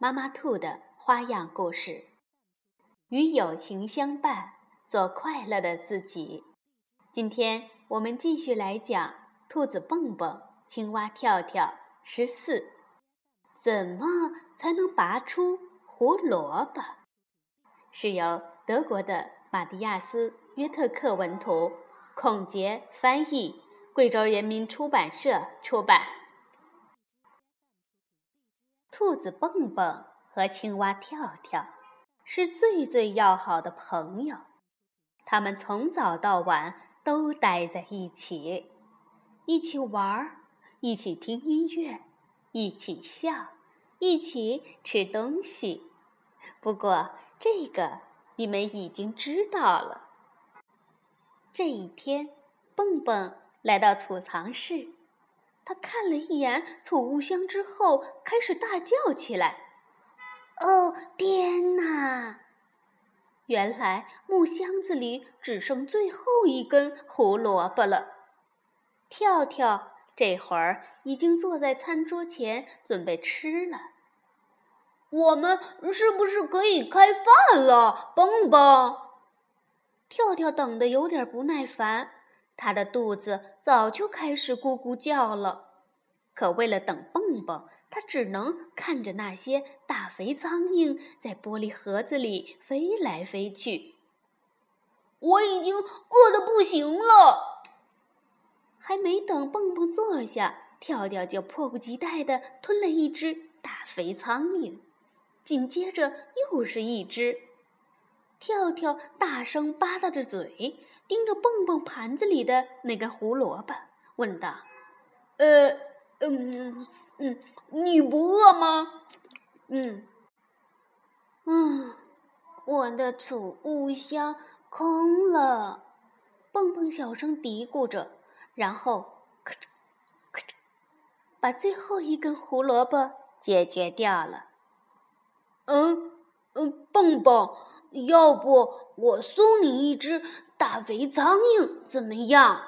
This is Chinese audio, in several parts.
妈妈兔的花样故事。与友情相伴，做快乐的自己。今天我们继续来讲兔子蹦蹦、青蛙跳跳十四，怎么才能拔出胡萝卜？是由德国的马蒂亚斯·约特克文图，孔杰翻译，贵州人民出版社出版。兔子蹦蹦和青蛙跳跳是最最要好的朋友，他们从早到晚都待在一起，一起玩儿，一起听音乐，一起笑，一起吃东西。不过，这个你们已经知道了。这一天，蹦蹦来到储藏室。他看了一眼储物箱之后，开始大叫起来：“哦，天哪！原来木箱子里只剩最后一根胡萝卜了。”跳跳这会儿已经坐在餐桌前准备吃了。我们是不是可以开饭了，蹦蹦？跳跳等得有点不耐烦。他的肚子早就开始咕咕叫了，可为了等蹦蹦，他只能看着那些大肥苍蝇在玻璃盒子里飞来飞去。我已经饿得不行了。还没等蹦蹦坐下，跳跳就迫不及待地吞了一只大肥苍蝇，紧接着又是一只。跳跳大声吧嗒着嘴。盯着蹦蹦盘子里的那根胡萝卜，问道：“呃，嗯嗯，你不饿吗？”“嗯，嗯，我的储物箱空了。”蹦蹦小声嘀咕着，然后咔嚓咔嚓，把最后一根胡萝卜解决掉了。“嗯嗯，蹦蹦，要不我送你一只？”大肥苍蝇怎么样？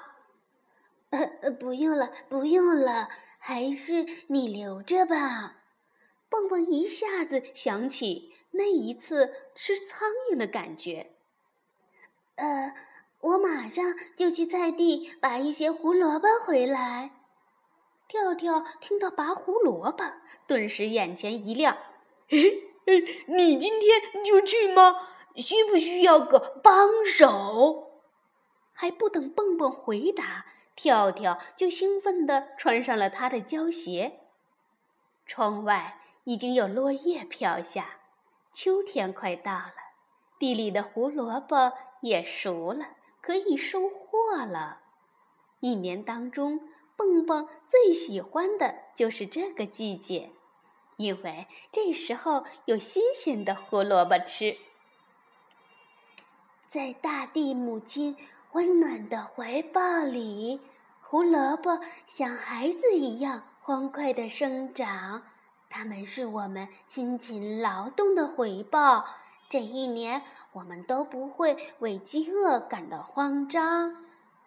呃呃，不用了，不用了，还是你留着吧。蹦蹦一下子想起那一次吃苍蝇的感觉。呃，我马上就去菜地拔一些胡萝卜回来。跳跳听到拔胡萝卜，顿时眼前一亮。嘿，你今天就去吗？需不需要个帮手？还不等蹦蹦回答，跳跳就兴奋地穿上了他的胶鞋。窗外已经有落叶飘下，秋天快到了，地里的胡萝卜也熟了，可以收获了。一年当中，蹦蹦最喜欢的就是这个季节，因为这时候有新鲜的胡萝卜吃。在大地母亲温暖的怀抱里，胡萝卜像孩子一样欢快地生长。它们是我们辛勤劳动的回报。这一年，我们都不会为饥饿感到慌张。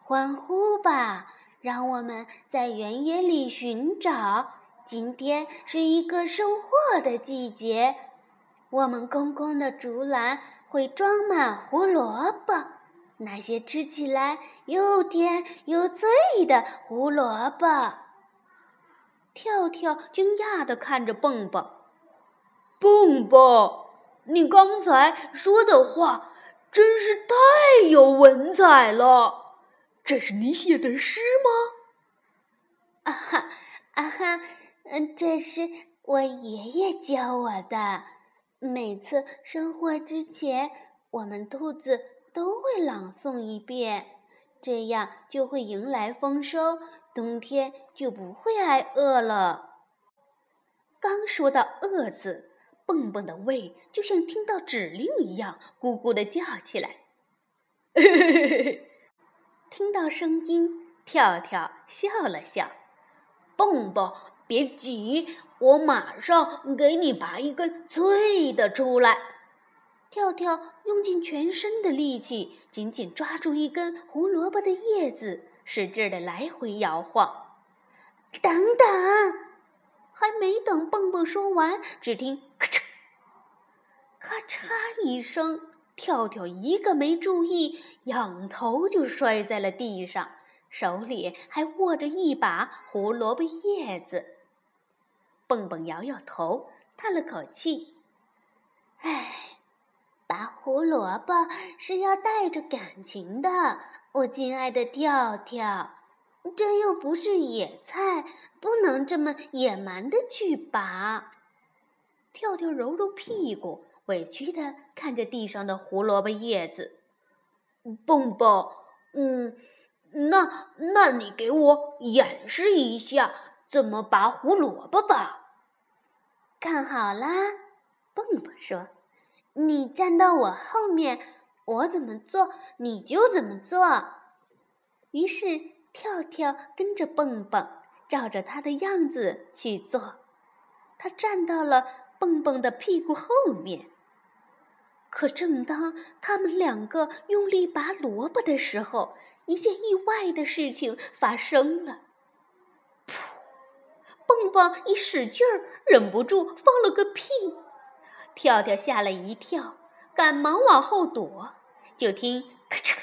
欢呼吧！让我们在原野里寻找。今天是一个收获的季节。我们空空的竹篮。会装满胡萝卜，那些吃起来又甜又脆的胡萝卜。跳跳惊讶地看着蹦蹦，蹦蹦，你刚才说的话真是太有文采了，这是你写的诗吗？啊哈啊哈，嗯，这是我爷爷教我的。每次收获之前，我们兔子都会朗诵一遍，这样就会迎来丰收，冬天就不会挨饿了。刚说到“饿”字，蹦蹦的胃就像听到指令一样，咕咕的叫起来。听到声音，跳跳笑了笑。蹦蹦，别急，我马上给你拔一根脆的出来。跳跳用尽全身的力气，紧紧抓住一根胡萝卜的叶子，使劲的来回摇晃。等等，还没等蹦蹦说完，只听咔嚓、咔嚓一声，跳跳一个没注意，仰头就摔在了地上，手里还握着一把胡萝卜叶子。蹦蹦摇摇头，叹了口气：“唉。”拔胡萝卜是要带着感情的，我亲爱的跳跳，这又不是野菜，不能这么野蛮的去拔。跳跳揉揉屁股，委屈的看着地上的胡萝卜叶子。蹦蹦，嗯，那那你给我演示一下怎么拔胡萝卜吧。看好啦，蹦蹦说。你站到我后面，我怎么做你就怎么做。于是跳跳跟着蹦蹦，照着他的样子去做。他站到了蹦蹦的屁股后面。可正当他们两个用力拔萝卜的时候，一件意外的事情发生了。蹦蹦一使劲儿，忍不住放了个屁。跳跳吓了一跳，赶忙往后躲，就听咔嚓、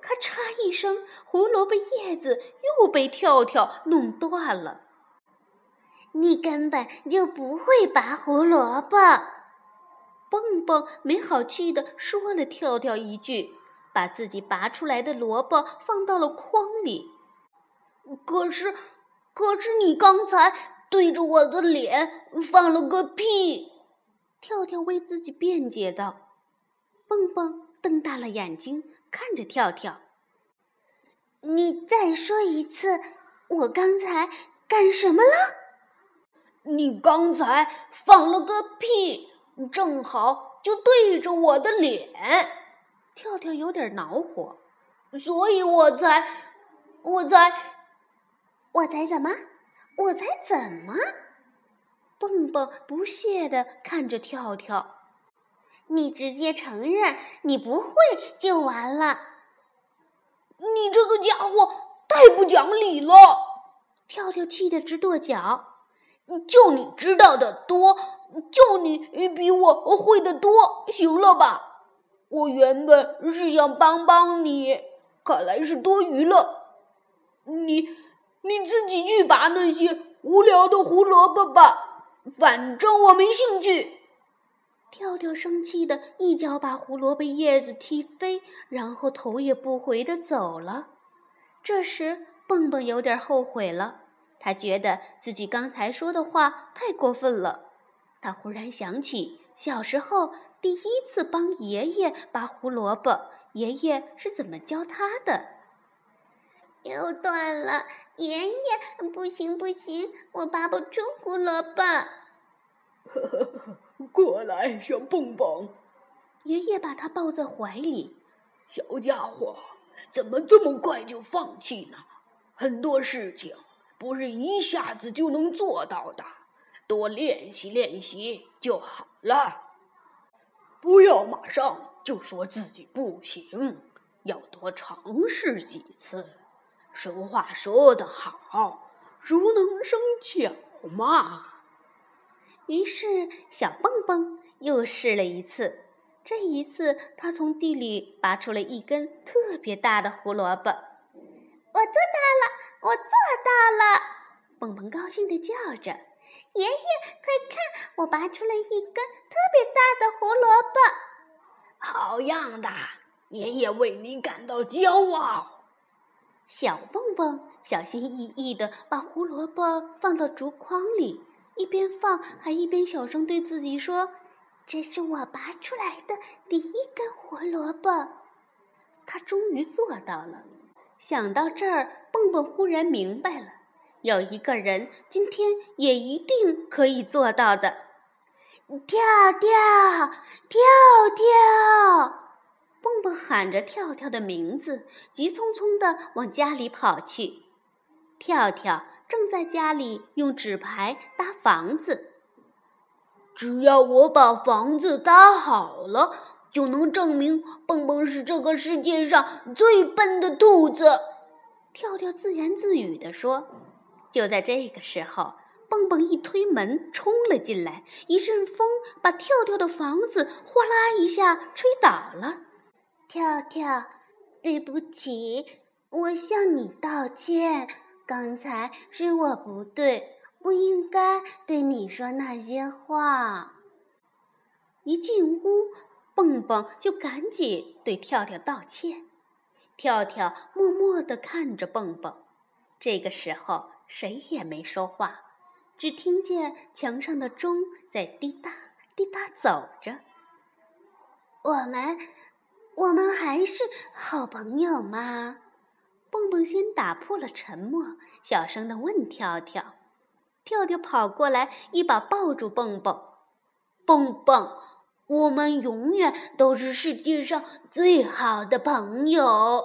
咔嚓一声，胡萝卜叶子又被跳跳弄断了。你根本就不会拔胡萝卜，蹦蹦没好气地说了跳跳一句，把自己拔出来的萝卜放到了筐里。可是，可是你刚才对着我的脸放了个屁。跳跳为自己辩解道：“蹦蹦瞪大了眼睛看着跳跳，你再说一次，我刚才干什么了？你刚才放了个屁，正好就对着我的脸。”跳跳有点恼火，所以我才，我才，我才怎么？我才怎么？蹦蹦不屑地看着跳跳，你直接承认你不会就完了。你这个家伙太不讲理了！跳跳气得直跺脚。就你知道的多，就你比我会的多，行了吧？我原本是想帮帮你，看来是多余了。你你自己去拔那些无聊的胡萝卜吧。反正我没兴趣。跳跳生气的一脚把胡萝卜叶子踢飞，然后头也不回的走了。这时，蹦蹦有点后悔了，他觉得自己刚才说的话太过分了。他忽然想起小时候第一次帮爷爷拔胡萝卜，爷爷是怎么教他的。又断了，爷爷，不行不行，我拔不出胡萝卜。呵呵呵，过来，小蹦蹦。爷爷把他抱在怀里。小家伙，怎么这么快就放弃呢？很多事情不是一下子就能做到的，多练习练习就好了。不要马上就说自己不行，要多尝试几次。俗话说得好，“熟能生巧”嘛。于是，小蹦蹦又试了一次。这一次，他从地里拔出了一根特别大的胡萝卜。我做到了！我做到了！蹦蹦高兴地叫着：“爷爷，快看，我拔出了一根特别大的胡萝卜！”好样的，爷爷为你感到骄傲。小蹦蹦小心翼翼地把胡萝卜放到竹筐里，一边放还一边小声对自己说：“这是我拔出来的第一根胡萝卜。”他终于做到了。想到这儿，蹦蹦忽然明白了：有一个人今天也一定可以做到的。跳跳跳跳！蹦蹦喊着跳跳的名字，急匆匆地往家里跑去。跳跳正在家里用纸牌搭房子。只要我把房子搭好了，就能证明蹦蹦是这个世界上最笨的兔子。跳跳自言自语地说。就在这个时候，蹦蹦一推门冲了进来，一阵风把跳跳的房子哗啦一下吹倒了。跳跳，对不起，我向你道歉。刚才是我不对，不应该对你说那些话。一进屋，蹦蹦就赶紧对跳跳道歉。跳跳默默地看着蹦蹦。这个时候，谁也没说话，只听见墙上的钟在滴答滴答走着。我们，我们还是好朋友吗？蹦蹦先打破了沉默，小声地问跳跳。跳跳跑过来，一把抱住蹦蹦。蹦蹦，我们永远都是世界上最好的朋友。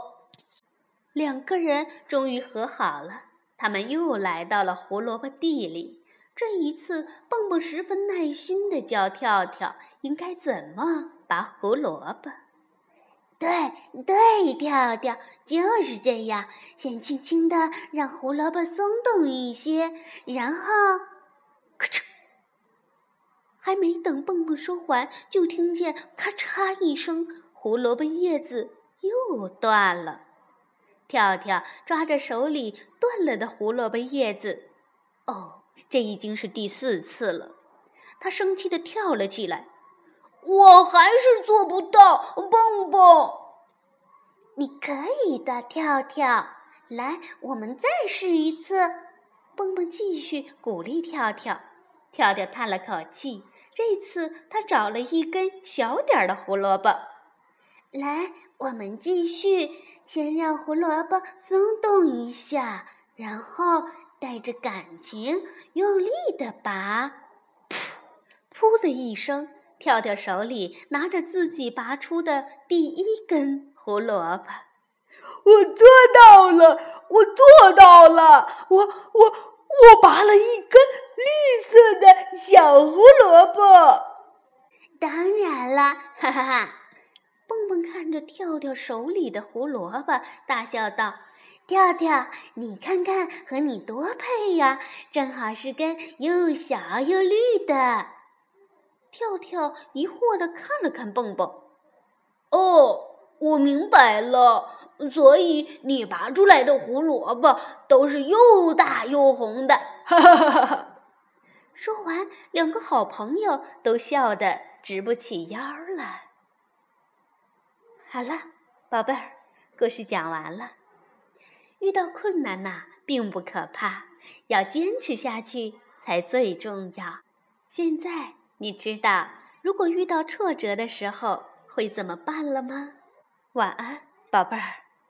两个人终于和好了。他们又来到了胡萝卜地里。这一次，蹦蹦十分耐心地教跳跳应该怎么拔胡萝卜。对对，跳跳就是这样。先轻轻地让胡萝卜松动一些，然后，咔嚓！还没等蹦蹦说完，就听见咔嚓一声，胡萝卜叶子又断了。跳跳抓着手里断了的胡萝卜叶子，哦，这已经是第四次了。他生气地跳了起来。我还是做不到，蹦蹦。你可以的，跳跳。来，我们再试一次。蹦蹦继续鼓励跳跳。跳跳叹了口气，这次他找了一根小点儿的胡萝卜。来，我们继续。先让胡萝卜松动一下，然后带着感情用力的拔。噗！噗的一声。跳跳手里拿着自己拔出的第一根胡萝卜，我做到了，我做到了，我我我拔了一根绿色的小胡萝卜。当然了，哈哈哈！蹦蹦看着跳跳手里的胡萝卜，大笑道：“跳跳，你看看和你多配呀，正好是根又小又绿的。”跳跳疑惑地看了看蹦蹦，哦，我明白了，所以你拔出来的胡萝卜都是又大又红的。哈哈哈哈！说完，两个好朋友都笑得直不起腰了。好了，宝贝儿，故事讲完了。遇到困难呐，并不可怕，要坚持下去才最重要。现在。你知道，如果遇到挫折的时候会怎么办了吗？晚安，宝贝儿。